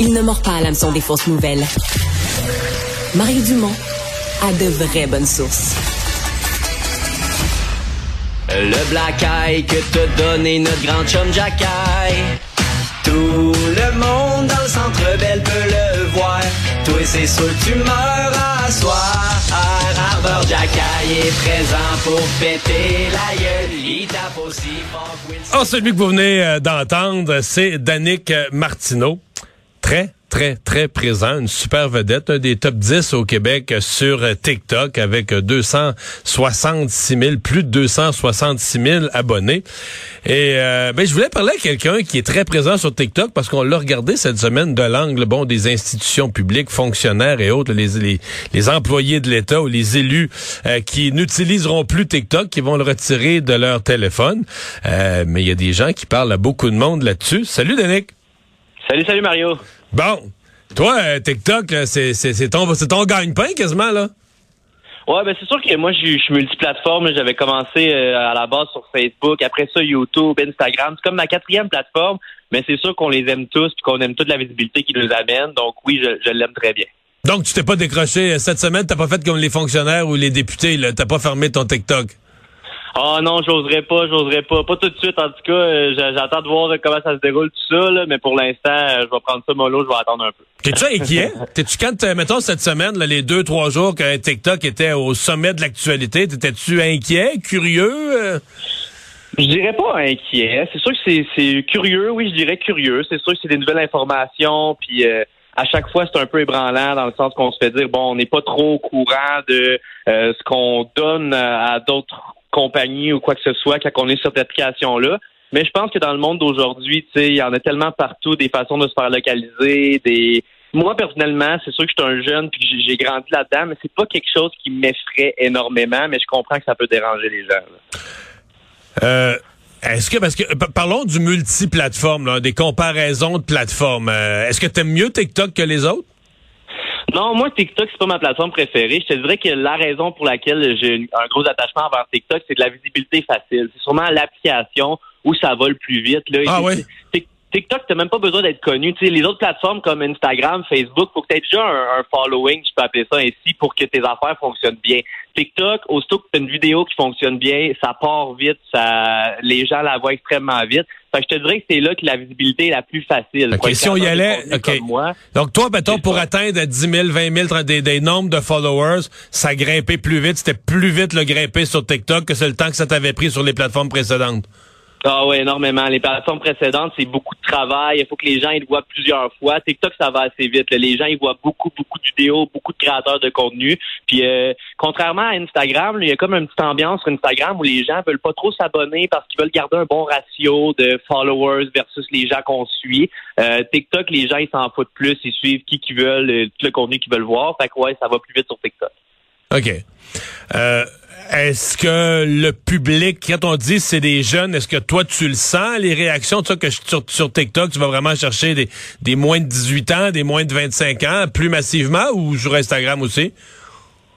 Il ne mord pas à l'hameçon des fausses nouvelles. Mario Dumont a de vraies bonnes sources. Le black eye que te donné notre grand chum Jacky. Tout le monde dans le centre belle peut le voir. Toi, c'est sûr tu meurs à soir. Arbor Jacky est présent pour péter la gueule. Il tape aussi fort que Wilson. Oh, celui que vous venez euh, d'entendre, c'est Danick Martineau. Très, très, très présent, une super vedette, un des top 10 au Québec sur TikTok avec 266 000, plus de 266 000 abonnés. Et euh, ben, je voulais parler à quelqu'un qui est très présent sur TikTok parce qu'on l'a regardé cette semaine de l'angle bon des institutions publiques, fonctionnaires et autres, les, les, employés de l'État ou les élus euh, qui n'utiliseront plus TikTok, qui vont le retirer de leur téléphone. Euh, mais il y a des gens qui parlent à beaucoup de monde là-dessus. Salut, Danick. Salut, salut Mario. Bon, toi, euh, TikTok, là, c'est, c'est, c'est ton, gagne-pain quasiment, là? Ouais, ben c'est sûr que moi je suis multiplateforme. J'avais commencé euh, à la base sur Facebook, après ça YouTube, Instagram. C'est comme ma quatrième plateforme, mais c'est sûr qu'on les aime tous puis qu'on aime toute la visibilité qui nous amène. Donc oui, je, je l'aime très bien. Donc, tu t'es pas décroché euh, cette semaine, t'as pas fait comme les fonctionnaires ou les députés, là. T'as pas fermé ton TikTok? Ah non, j'oserais pas, j'oserais pas. Pas tout de suite, en tout cas. euh, j'a- J'attends de voir comment ça se déroule tout ça, là, mais pour l'instant, euh, je vais prendre ça mollo, je vais attendre un peu. T'es-tu inquiet? T'es-tu quand, euh, mettons, cette semaine, là, les deux, trois jours que TikTok était au sommet de l'actualité, t'étais-tu inquiet, curieux? euh? Je dirais pas inquiet. C'est sûr que c'est- curieux, oui, je dirais curieux. C'est sûr que c'est des nouvelles informations, puis euh, à chaque fois, c'est un peu ébranlant dans le sens qu'on se fait dire, bon, on n'est pas trop au courant de euh, ce qu'on donne à d'autres compagnies ou quoi que ce soit quand on est sur cette application-là. Mais je pense que dans le monde d'aujourd'hui, tu il y en a tellement partout des façons de se faire localiser, des moi personnellement, c'est sûr que je suis un jeune puis que j'ai- grandi là-dedans, mais c'est pas quelque chose qui m'effraie énormément, mais je comprends que ça peut déranger les gens. Euh, est-ce que, parce que, pa- parlons du multiplateforme, là, des comparaisons de plateformes. Euh, est-ce que t'aimes mieux TikTok que les autres? Non, moi, TikTok, c'est pas ma plateforme préférée. Je te dirais que la raison pour laquelle j'ai un gros attachement envers TikTok, c'est de la visibilité facile. C'est sûrement l'application où ça va le plus vite. Là. Ah? Tik- TikTok, t'as même pas besoin d'être connu. Les autres plateformes comme Instagram, Facebook, faut que tu aies déjà un, un following, je peux appeler ça ainsi, pour que tes affaires fonctionnent bien. TikTok, aussitôt que tu une vidéo qui fonctionne bien, ça part vite, ça, les gens la voient extrêmement vite. Fait que je te dirais que c'est là que la visibilité est la plus facile. Ok, Pour être si on y allait, contenu ok. comme moi, Donc, toi, mettons, pour ça. atteindre 10 000, 20 000, 30 des, des nombres de followers, ça grimpait plus vite. C'était plus vite le grimper sur TikTok que c'est le temps que ça t'avait pris sur les plateformes précédentes. Ah oui, énormément. Les plateformes précédentes, c'est beaucoup de travail. Il faut que les gens ils le voient plusieurs fois. TikTok, ça va assez vite. là. Les gens, ils voient beaucoup, beaucoup de vidéos, beaucoup de créateurs de contenu. Puis, euh, contrairement à Instagram, là, il y a comme une petite ambiance sur Instagram où les gens veulent pas trop s'abonner parce qu'ils veulent garder un bon ratio de followers versus les gens qu'on suit. Euh, TikTok, les gens, ils s'en foutent plus. Ils suivent qui qu'ils veulent, euh, tout le contenu qu'ils veulent voir. Fait que ouais, ça va plus vite sur TikTok. OK. Euh, est-ce que le public, quand on dit c'est des jeunes, est-ce que toi tu le sens, les réactions, tu sais, que sur, sur TikTok, tu vas vraiment chercher des, des moins de 18 ans, des moins de 25 ans, plus massivement, ou sur Instagram aussi?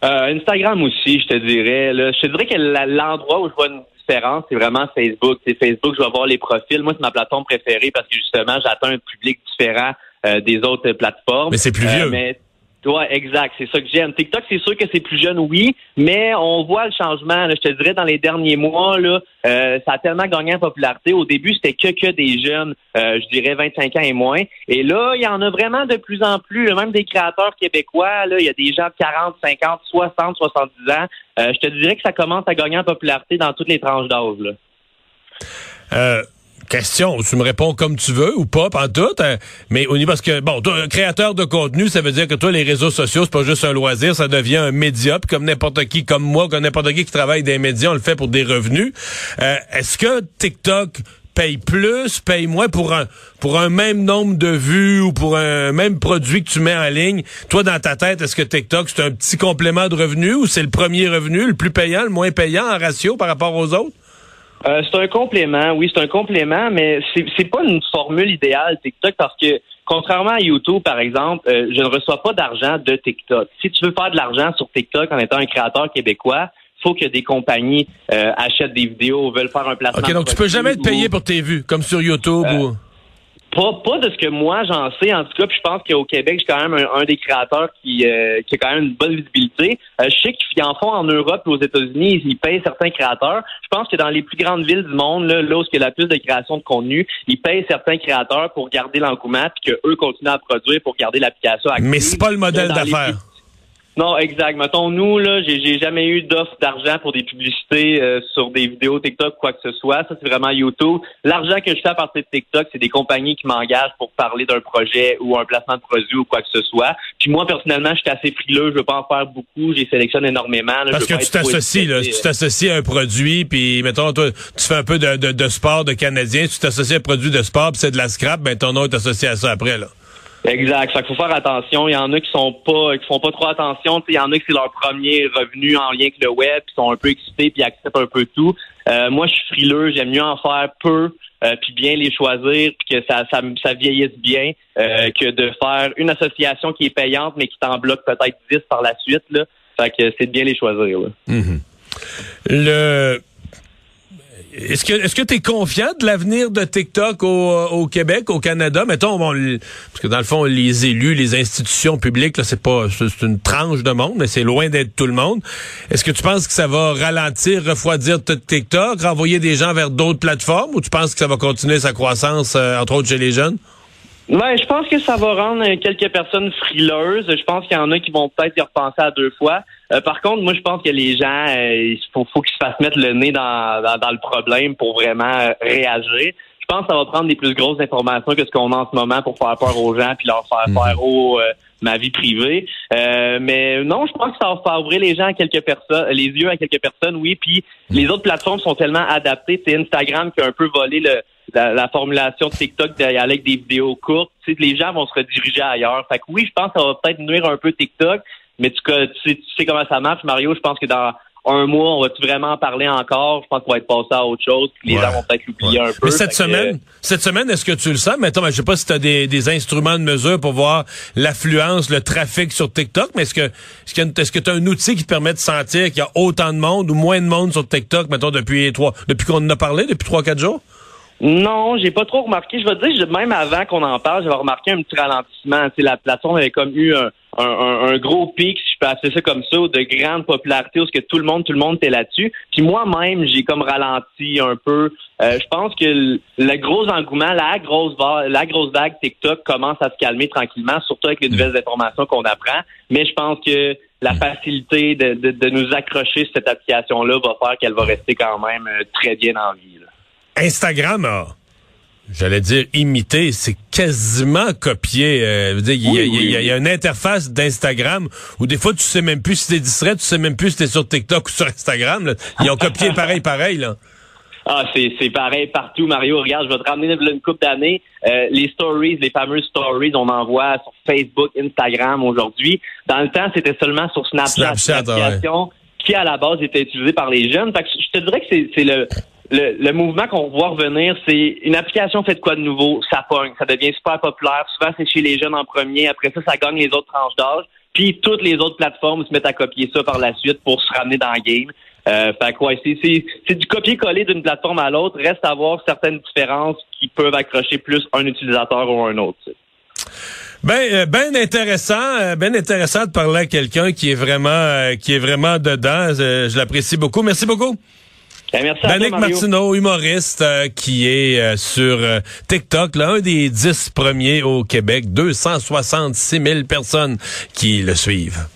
Euh, Instagram aussi, je te dirais. Là. Je te dirais que l'endroit où je vois une différence, c'est vraiment Facebook. C'est Facebook, je vais voir les profils. Moi, c'est ma plateforme préférée parce que justement, j'atteins un public différent euh, des autres plateformes. Mais c'est plus vieux. Euh, mais ouais, exact. C'est ça que j'aime. TikTok, c'est sûr que c'est plus jeune, oui, mais on voit le changement. je te dirais dans les derniers mois, là, euh, ça a tellement gagné en popularité. Au début, c'était que que des jeunes, euh, je dirais 25 ans et moins. Et là, il y en a vraiment de plus en plus. Même des créateurs québécois, là, il y a des gens de 40, 50, 60, 70 ans. Euh, je te dirais que ça commence à gagner en popularité dans toutes les tranches d'âge. Question, tu me réponds comme tu veux ou pas, en tout, euh, mais au niveau parce que bon, toi, créateur de contenu, ça veut dire que toi les réseaux sociaux, c'est pas juste un loisir, ça devient un média, puis comme n'importe qui, comme moi, comme n'importe qui qui travaille dans les médias, on le fait pour des revenus. Euh, Est-ce que TikTok paye plus, paye moins pour un pour un même nombre de vues ou pour un même produit que tu mets en ligne? Toi, dans ta tête, est-ce que TikTok, c'est un petit complément de revenu ou c'est le premier revenu, le plus payant, le moins payant en ratio par rapport aux autres? Euh, c'est un complément, oui, c'est un complément, mais c'est, pas une formule idéale TikTok parce que contrairement à YouTube, par exemple, euh, je ne reçois pas d'argent de TikTok. Si tu veux faire de l'argent sur TikTok en étant un créateur québécois, faut que des compagnies euh, achètent des vidéos, ou veulent faire un placement. OK, donc tu peux jamais être payé pour tes vues, comme sur YouTube ou... Pas, pas de ce que moi j'en sais, en tout cas, puis je pense qu'au Québec, j'ai quand même un, des créateurs qui, euh, qui a quand même une bonne visibilité. Euh, je sais qu'ils en font en Europe et aux États-Unis, ils, payent certains créateurs. Je pense que dans les plus grandes villes du monde, là, là où il y a la plus de création de contenu, ils payent certains créateurs pour garder l'engouement, puis qu'eux continuent à produire pour garder l'application active. Mais c'est pas le modèle d'affaires. Non, exact. Mettons, nous, là, j'ai jamais eu d'offre d'argent pour des publicités euh, sur des vidéos TikTok ou quoi que ce soit. Ça, c'est vraiment YouTube. L'argent que je fais à partir de TikTok, c'est des compagnies qui m'engagent pour parler d'un projet ou un placement de produit ou quoi que ce soit. Puis moi, personnellement, je suis assez frileux. Je veux pas en faire beaucoup. J'ai sélectionné énormément. Parce que tu t'associes, là. tu t'associes à un produit, puis mettons, toi, tu fais un peu de, de, de sport de Canadien, tu t'associes à un produit de sport, puis c'est de la scrap, ben ton nom est associé à ça après, là. Exact. Ça faut faire attention. Il y en a qui sont pas, qui font pas trop attention. Il y en a qui c'est leur premier revenu en lien avec le web, qui sont un peu excités puis acceptent un peu tout. Euh, moi, je suis frileux. J'aime mieux en faire peu. Euh, puis bien les choisir, puis que ça, ça, ça vieillisse bien, euh, que de faire une association qui est payante, mais qui t'en bloque peut-être 10 par la suite. Là. Fait que c'est de bien les choisir. Là. Mm-hmm. Le est-ce que est-ce que tu es confiant de l'avenir de TikTok au, Québec, au Canada? Mettons parce que dans le fond les élus, les institutions publiques là, c'est pas c'est une tranche de monde, mais c'est loin d'être tout le monde. Est-ce que tu penses que ça va ralentir, refroidir TikTok, renvoyer des gens vers d'autres plateformes ou tu penses que ça va continuer sa croissance euh, entre autres chez les jeunes? Ouais, je pense que ça va rendre quelques personnes frileuses. Je pense qu'il y en a qui vont peut-être y repenser à deux fois. Euh, par contre, moi, je pense que les gens, euh, il faut, qu'ils se fassent mettre le nez dans, dans, le problème pour vraiment euh, réagir. Je pense que ça va prendre des plus grosses informations que ce qu'on a en ce moment pour faire peur aux gens puis leur faire mhm. faire oh, ma vie privée. mais non, je pense que ça va faire ouvrir les gens à quelques personnes, les yeux à quelques personnes, oui. Puis mhm. les autres plateformes sont tellement adaptées. C'est Instagram qui a un peu volé le, la, formulation de TikTok avec des vidéos courtes. Tu sais, les gens vont se rediriger ailleurs. Fait que oui, je pense que ça va peut-être nuire un peu TikTok, mais tu, tu, sais, comment ça marche, Mario. Je pense que dans un mois, on va-tu vraiment en parler encore? Je pense qu'on va être passé à autre chose. Puis les gens vont peut-être l'oublier un peu. Mais cette semaine, cette semaine, est-ce que tu le sens? Mettons, je sais pas si tu as des, des, instruments de mesure pour voir l'affluence, le trafic sur TikTok, mais est-ce que est-ce que tu as un outil qui te permet de sentir qu'il y a autant de monde ou moins de monde sur TikTok, mettons, depuis trois, depuis qu'on en a parlé, depuis trois, quatre jours? Non, j'ai pas trop remarqué. Je vais te dire, même avant qu'on en parle, j'avais remarqué un petit ralentissement. Tu la plateforme avait comme eu un, un, gros pic, si je peux appeler ça comme ça, de grande popularité, où que tout le monde, tout le monde était là-dessus. Puis moi-même, j'ai comme ralenti un peu. Euh, je pense que le, gros engouement, la grosse la grosse vague TikTok commence à se calmer tranquillement, surtout avec les nouvelles mm. informations qu'on apprend. Mais je pense que la mm. facilité de, de, nous accrocher cette application-là va faire qu'elle va rester quand même euh, très bien en vie. Instagram a, j'allais dire imité, c'est quasiment copié. Euh, il y, a une interface d'Instagram où des fois tu sais même plus si t'es distrait, tu sais même plus si t'es sur TikTok ou sur Instagram. Ils ont copié pareil, pareil là. Ah, c'est pareil partout, Mario. Regarde, je vais te ramener une coupe d'années. Euh, les stories, les fameuses stories, on envoie sur Facebook, Instagram aujourd'hui. Dans le temps, c'était seulement sur Snapchat, Snapchat qui à la base était utilisée par les jeunes. Fait que je te dirais que c'est le le, mouvement qu'on voit revenir, c'est une application fait quoi de nouveau, ça pogne, ça devient super populaire. Souvent, c'est chez les jeunes en premier. Après ça, ça gagne les autres tranches d'âge. Puis toutes les autres plateformes se mettent à copier ça par la suite pour se ramener dans le game. Euh, fait quoi, c'est du copier-coller d'une plateforme à l'autre. Reste à voir certaines différences qui peuvent accrocher plus un utilisateur ou un autre. Ben, euh, ben intéressant, euh, ben intéressant de parler à quelqu'un qui est vraiment, euh, qui est vraiment dedans. je l'apprécie beaucoup. Merci beaucoup. Ben, merci Martineau, humoriste, euh, qui est euh, sur euh, TikTok, l'un des dix premiers au Québec, 266 000 personnes qui le suivent.